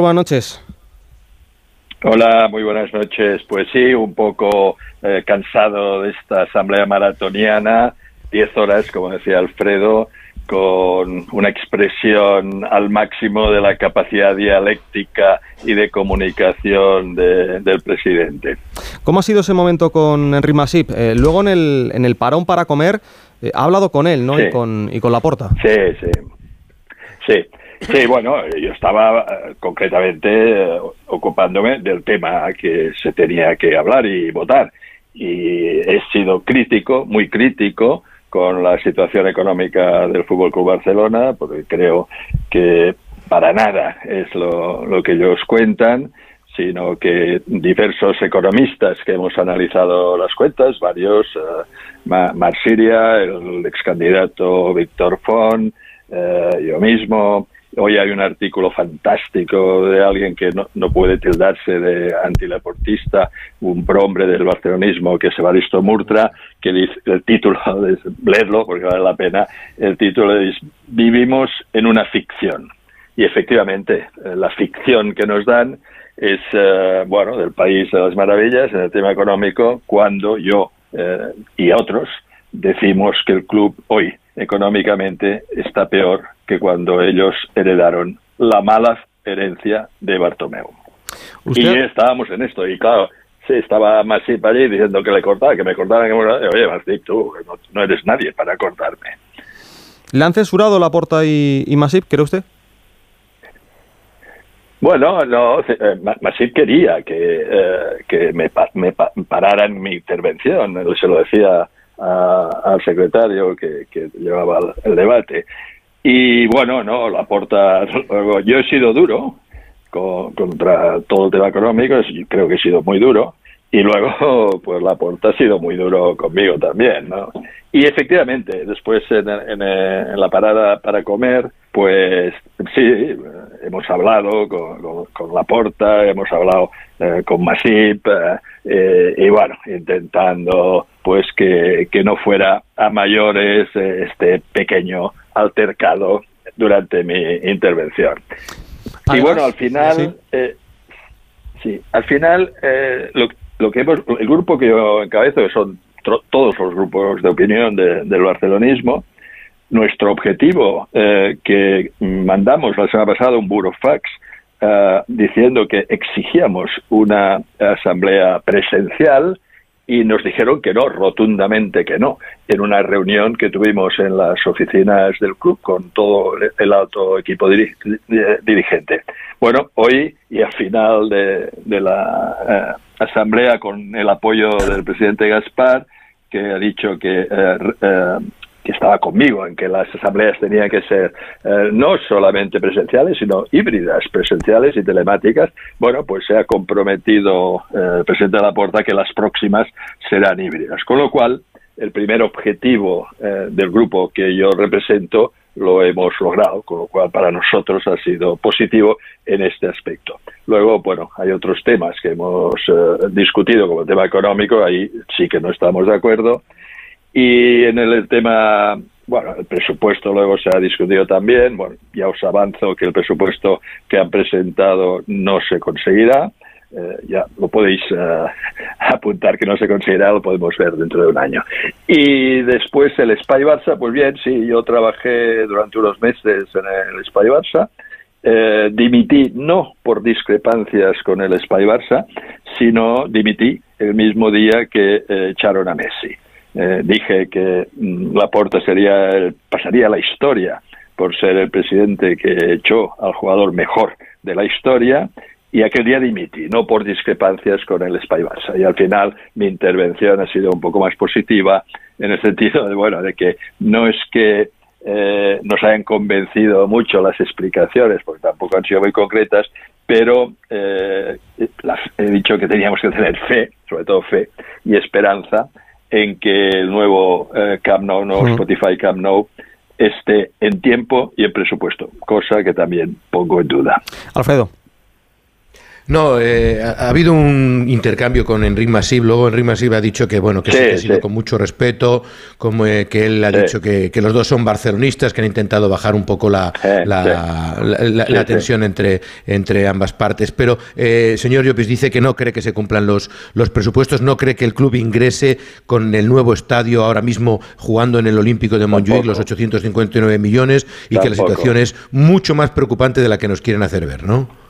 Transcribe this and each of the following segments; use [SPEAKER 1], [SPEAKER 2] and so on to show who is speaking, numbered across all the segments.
[SPEAKER 1] Buenas noches.
[SPEAKER 2] Hola, muy buenas noches. Pues sí, un poco eh, cansado de esta asamblea maratoniana, diez horas, como decía Alfredo, con una expresión al máximo de la capacidad dialéctica y de comunicación del presidente.
[SPEAKER 1] ¿Cómo ha sido ese momento con Henry Masip? Eh, luego en el, en el parón para comer eh, ha hablado con él, ¿no? Y, con, y con la porta.
[SPEAKER 2] Sí, sí. Sí. Sí, bueno, yo estaba eh, concretamente ocupándome del tema que se tenía que hablar y votar. Y he sido crítico, muy crítico, con la situación económica del Fútbol Club Barcelona, porque creo que para nada es lo, lo que ellos cuentan, sino que diversos economistas que hemos analizado las cuentas, varios, uh, Marsiria, el ex candidato Víctor Font, eh, yo mismo, Hoy hay un artículo fantástico de alguien que no, no puede tildarse de antilaportista, un prombre del barcelonismo que se va Evaristo Murtra, que dice el título, es, leerlo porque vale la pena, el título es Vivimos en una ficción. Y efectivamente, eh, la ficción que nos dan es, eh, bueno, del país de las maravillas en el tema económico, cuando yo eh, y otros decimos que el club hoy económicamente está peor que cuando ellos heredaron la mala herencia de Bartomeu. Y estábamos en esto, y claro, sí, estaba Masip allí diciendo que le cortaba, que me cortara, que me cortara. Oye, Masip, tú no, eres nadie para cortarme.
[SPEAKER 1] ¿Le han censurado la porta y, y Masip, cree usted?
[SPEAKER 2] Bueno, no, eh, Masip quería que, eh, que me, me pararan mi intervención, se lo decía al secretario que, que llevaba el debate. Y bueno, no, la porta, yo he sido duro contra todo el tema económico, creo que he sido muy duro, y luego, pues la porta ha sido muy duro conmigo también, ¿no? Y efectivamente, después en, en, la parada para comer, pues sí, hemos hablado con, con, la porta, hemos hablado eh, con Masip, eh, y bueno, intentando pues que, que no fuera a mayores eh, este pequeñño altercado durante mi intervención. y bueno, al final, eh, sí, al final eh, lo, lo, que hemos, el grupo que yo encabezo, que son todos los grupos de opinión del barcelonismo, nuestro objetivo eh, que mandamos la semana pasada un burofax eh, diciendo que exigíamos una asamblea presencial y nos dijeron que no, rotundamente que no, en una reunión que tuvimos en las oficinas del club con todo el alto equipo dirigente. Bueno, hoy y al final de, la eh, asamblea con el apoyo del presidente Gaspar, que ha dicho que eh, eh, que estaba conmigo en que las asambleas tenían que ser eh, no solamente presenciales, sino híbridas, presenciales y telemáticas. Bueno, pues se ha comprometido eh, el presidente de la Porta que las próximas serán híbridas. Con lo cual, el primer objetivo eh, del grupo que yo represento lo hemos logrado, con lo cual para nosotros ha sido positivo en este aspecto. Luego, bueno, hay otros temas que hemos discutido, como el tema económico, ahí sí que no estamos de acuerdo y en el tema, bueno, el presupuesto luego se ha discutido también. Bueno, ya os avanzo que el presupuesto que han presentado no se conseguirá. Eh, ya lo podéis eh, apuntar que no se conseguirá, lo podemos ver dentro de un año. Y después el Spy Barça, pues bien, sí, yo trabajé durante unos meses en el Spy Barça. Eh, dimití no por discrepancias con el Spy Barça, sino dimití el mismo día que echaron a Messi. Eh, dije que mm, Laporta sería pasaría la historia por ser el presidente que echó al jugador mejor de la historia y aquel día dimití, no por discrepancias con el Spy Barça. Y al final mi intervención ha sido un poco más positiva en el sentido de, bueno, de que no es que eh, nos hayan convencido mucho las explicaciones, porque tampoco han sido muy concretas, pero eh, he dicho que teníamos que tener fe, sobre todo fe y esperanza, en que el nuevo eh, Camp Nou, no Spotify Camp Nou, esté en tiempo y en presupuesto, cosa que también pongo en duda.
[SPEAKER 1] Alfredo.
[SPEAKER 3] No, eh, ha, habido un intercambio con Enrique Masip. Luego Enrique Masip ha dicho que bueno que, ha sido con mucho respeto, como eh, que él ha dicho que, los dos son barcelonistas, que han intentado bajar un poco la, la, tensión entre, entre ambas partes. Pero eh, señor Llopis dice que no cree que se cumplan los, los presupuestos, no cree que el club ingrese con el nuevo estadio ahora mismo jugando en el Olímpico de Montjuic los 859 millones y que la situación es mucho más preocupante de la que nos quieren hacer ver, ¿no?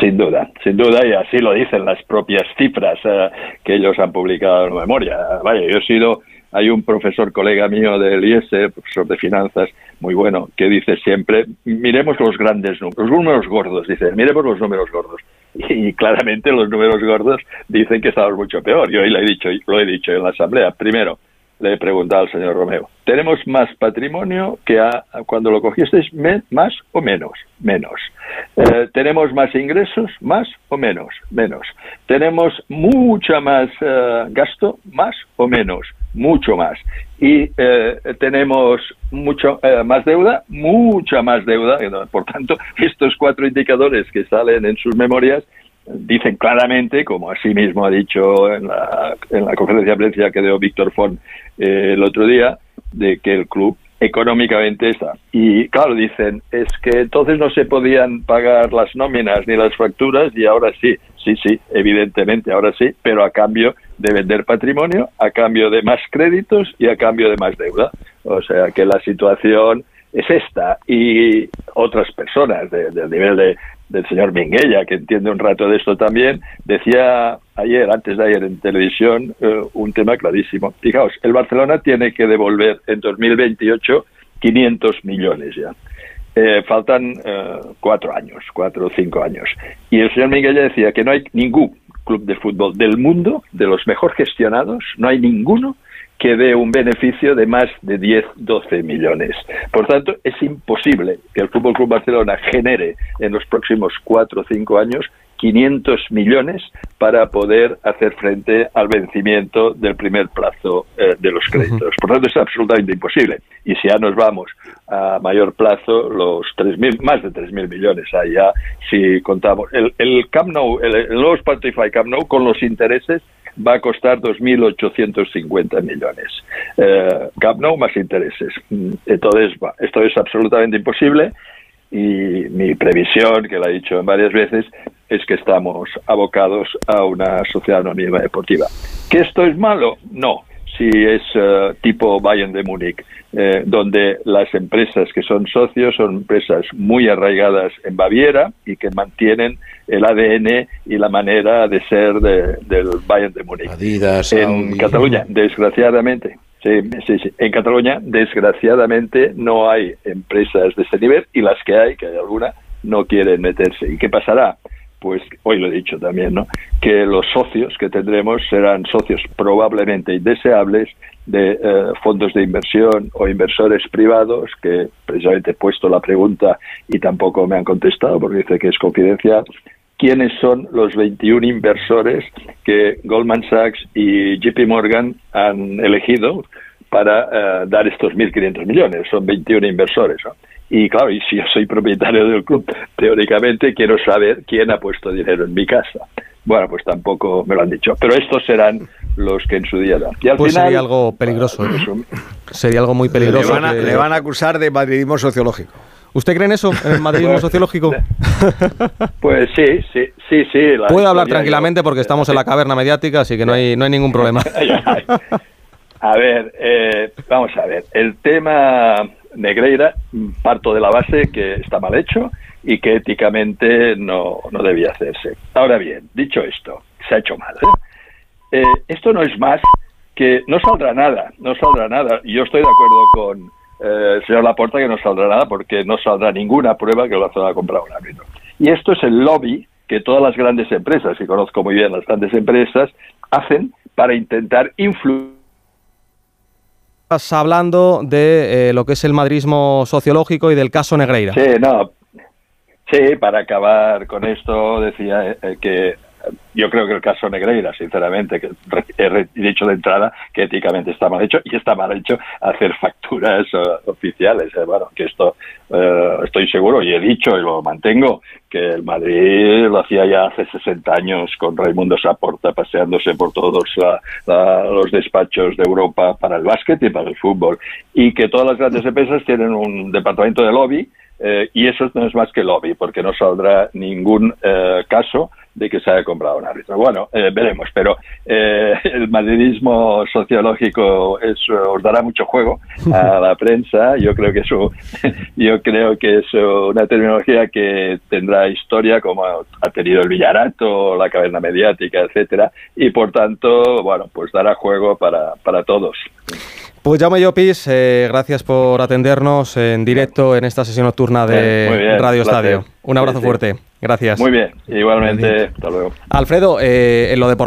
[SPEAKER 2] Sin duda, sin duda, y así lo dicen las propias cifras eh, que ellos han publicado en memoria. Vaya, yo he sido, hay un profesor colega mío del IES, profesor de finanzas, muy bueno, que dice siempre, miremos los grandes números, los números gordos, dice, miremos los números gordos. Y, claramente los números gordos dicen que estamos mucho peor. Yo hoy lo he dicho, lo he dicho en la asamblea. Primero, le he preguntado al señor Romeo, ¿tenemos más patrimonio que cuando lo cogisteis más o menos? Menos. Eh, ¿Tenemos más ingresos? ¿Más o menos? Menos. ¿Tenemos mucha más eh, gasto? ¿Más o menos? Mucho más. ¿Y eh, tenemos mucho más deuda? Mucha más deuda. Por tanto, estos cuatro indicadores que salen en sus memorias dicen claramente, como así mismo ha dicho en la, en la conferencia de prensa que dio Víctor Font eh, el otro día, de que el club económicamente está. Y claro, dicen, es que entonces no se podían pagar las nóminas ni las facturas y ahora sí, sí, sí, evidentemente, ahora sí, pero a cambio de vender patrimonio, a cambio de más créditos y a cambio de más deuda. O sea que la situación es esta y otras personas del nivel de, del señor Minguella, que entiende un rato de esto también, decía ayer, antes de ayer en televisión, eh, un tema clarísimo. Fijaos, el Barcelona tiene que devolver en 2028 500 millones ya. Eh, faltan eh, cuatro años, cuatro o cinco años. Y el señor Minguella decía que no hay ningún club de fútbol del mundo, de los mejor gestionados, no hay ninguno que dé un beneficio de más de 10, 12 millones. Por tanto, es imposible que el Fútbol Club Barcelona genere en los próximos cuatro o cinco años 500 millones para poder hacer frente al vencimiento del primer plazo eh, de los créditos. Por tanto, es absolutamente imposible. Y si ya nos vamos a mayor plazo, los 3.000, más de 3.000 millones allá, si contamos. El, el Camp Nou, el, el nuevo Spotify Camp Nou, con los intereses, va a costar 2.850 millones. Eh, Camp Nou más intereses. Mm, entonces, esto es absolutamente imposible y mi previsión, que la he dicho varias veces, es que estamos abocados a una sociedad anónima deportiva. ¿Que esto es malo? No si es eh, tipo Bayern de Múnich, eh, donde las empresas que son socios son empresas muy arraigadas en Baviera y que mantienen el ADN y la manera de ser del Bayern de Múnich. en Cataluña, desgraciadamente, sí, sí, sí, en Cataluña, desgraciadamente, no hay empresas de ese nivel y las que hay, que hay alguna, no quieren meterse. ¿Y qué pasará? Pues hoy lo he dicho también, ¿no? que los socios que tendremos serán socios probablemente indeseables de eh, fondos de inversión o inversores privados, que precisamente he puesto la pregunta y tampoco me han contestado porque dice que es confidencial. ¿Quiénes son los 21 inversores que Goldman Sachs y JP Morgan han elegido para eh, dar estos 1.500 millones? Son 21 inversores. ¿no? Y claro, y si yo soy propietario del club, teóricamente quiero saber quién ha puesto dinero en mi casa. Bueno, pues tampoco me lo han dicho. Pero estos serán los que en su día dan.
[SPEAKER 1] Y al pues sería algo peligroso. ¿eh? Sería algo muy peligroso.
[SPEAKER 4] Le van, a, acusar de madridismo sociológico.
[SPEAKER 1] ¿Usted cree en eso, en el madridismo sociológico?
[SPEAKER 2] Pues sí, sí, sí, sí.
[SPEAKER 1] Puede hablar tranquilamente porque estamos en la caverna mediática, así que no hay, no hay ningún problema.
[SPEAKER 2] A ver, eh, vamos a ver. El tema Negreira, parto de la base que está mal hecho y que éticamente no, no debía hacerse. Ahora bien, dicho esto, se ha hecho mal. ¿eh? Eh, esto no es más que no saldrá nada, no saldrá nada. Yo estoy de acuerdo con eh, el señor Laporta que no saldrá nada porque no saldrá ninguna prueba que lo ha comprado un árbitro. Y esto es el lobby que todas las grandes empresas, y conozco muy bien las grandes empresas, hacen para intentar influir
[SPEAKER 1] hablando de eh, lo que es el madrismo sociológico y del caso Negreira.
[SPEAKER 2] Sí, no. Sí, para acabar con esto decía eh, que yo creo que el caso Negreira, sinceramente, que he dicho de entrada que éticamente está mal hecho y está mal hecho hacer facturas eh, oficiales. Eh, bueno, que esto eh, estoy seguro y he dicho y lo mantengo que el Madrid lo hacía ya hace 60 años con Raimundo Saporta paseándose por todos los despachos de Europa para el básquet y para el fútbol y que todas las grandes empresas tienen un departamento de lobby y eso no es más que lobby porque no saldrá ningún caso de que se haya comprado un árbitro. Bueno, eh, veremos, pero eh, el madridismo sociológico es, os dará mucho juego a la prensa. Yo creo que eso, yo creo que es una terminología que tendrá historia como ha tenido el Villarato, la caverna mediática, etcétera, y por tanto, bueno, pues dará juego para, para todos.
[SPEAKER 1] Pues llamo Llopis, eh, gracias por atendernos en directo en esta sesión nocturna de Radio Estadio. Un abrazo fuerte. Gracias.
[SPEAKER 2] Muy bien, igualmente. Hasta luego.
[SPEAKER 1] Alfredo, eh, en lo deportivo.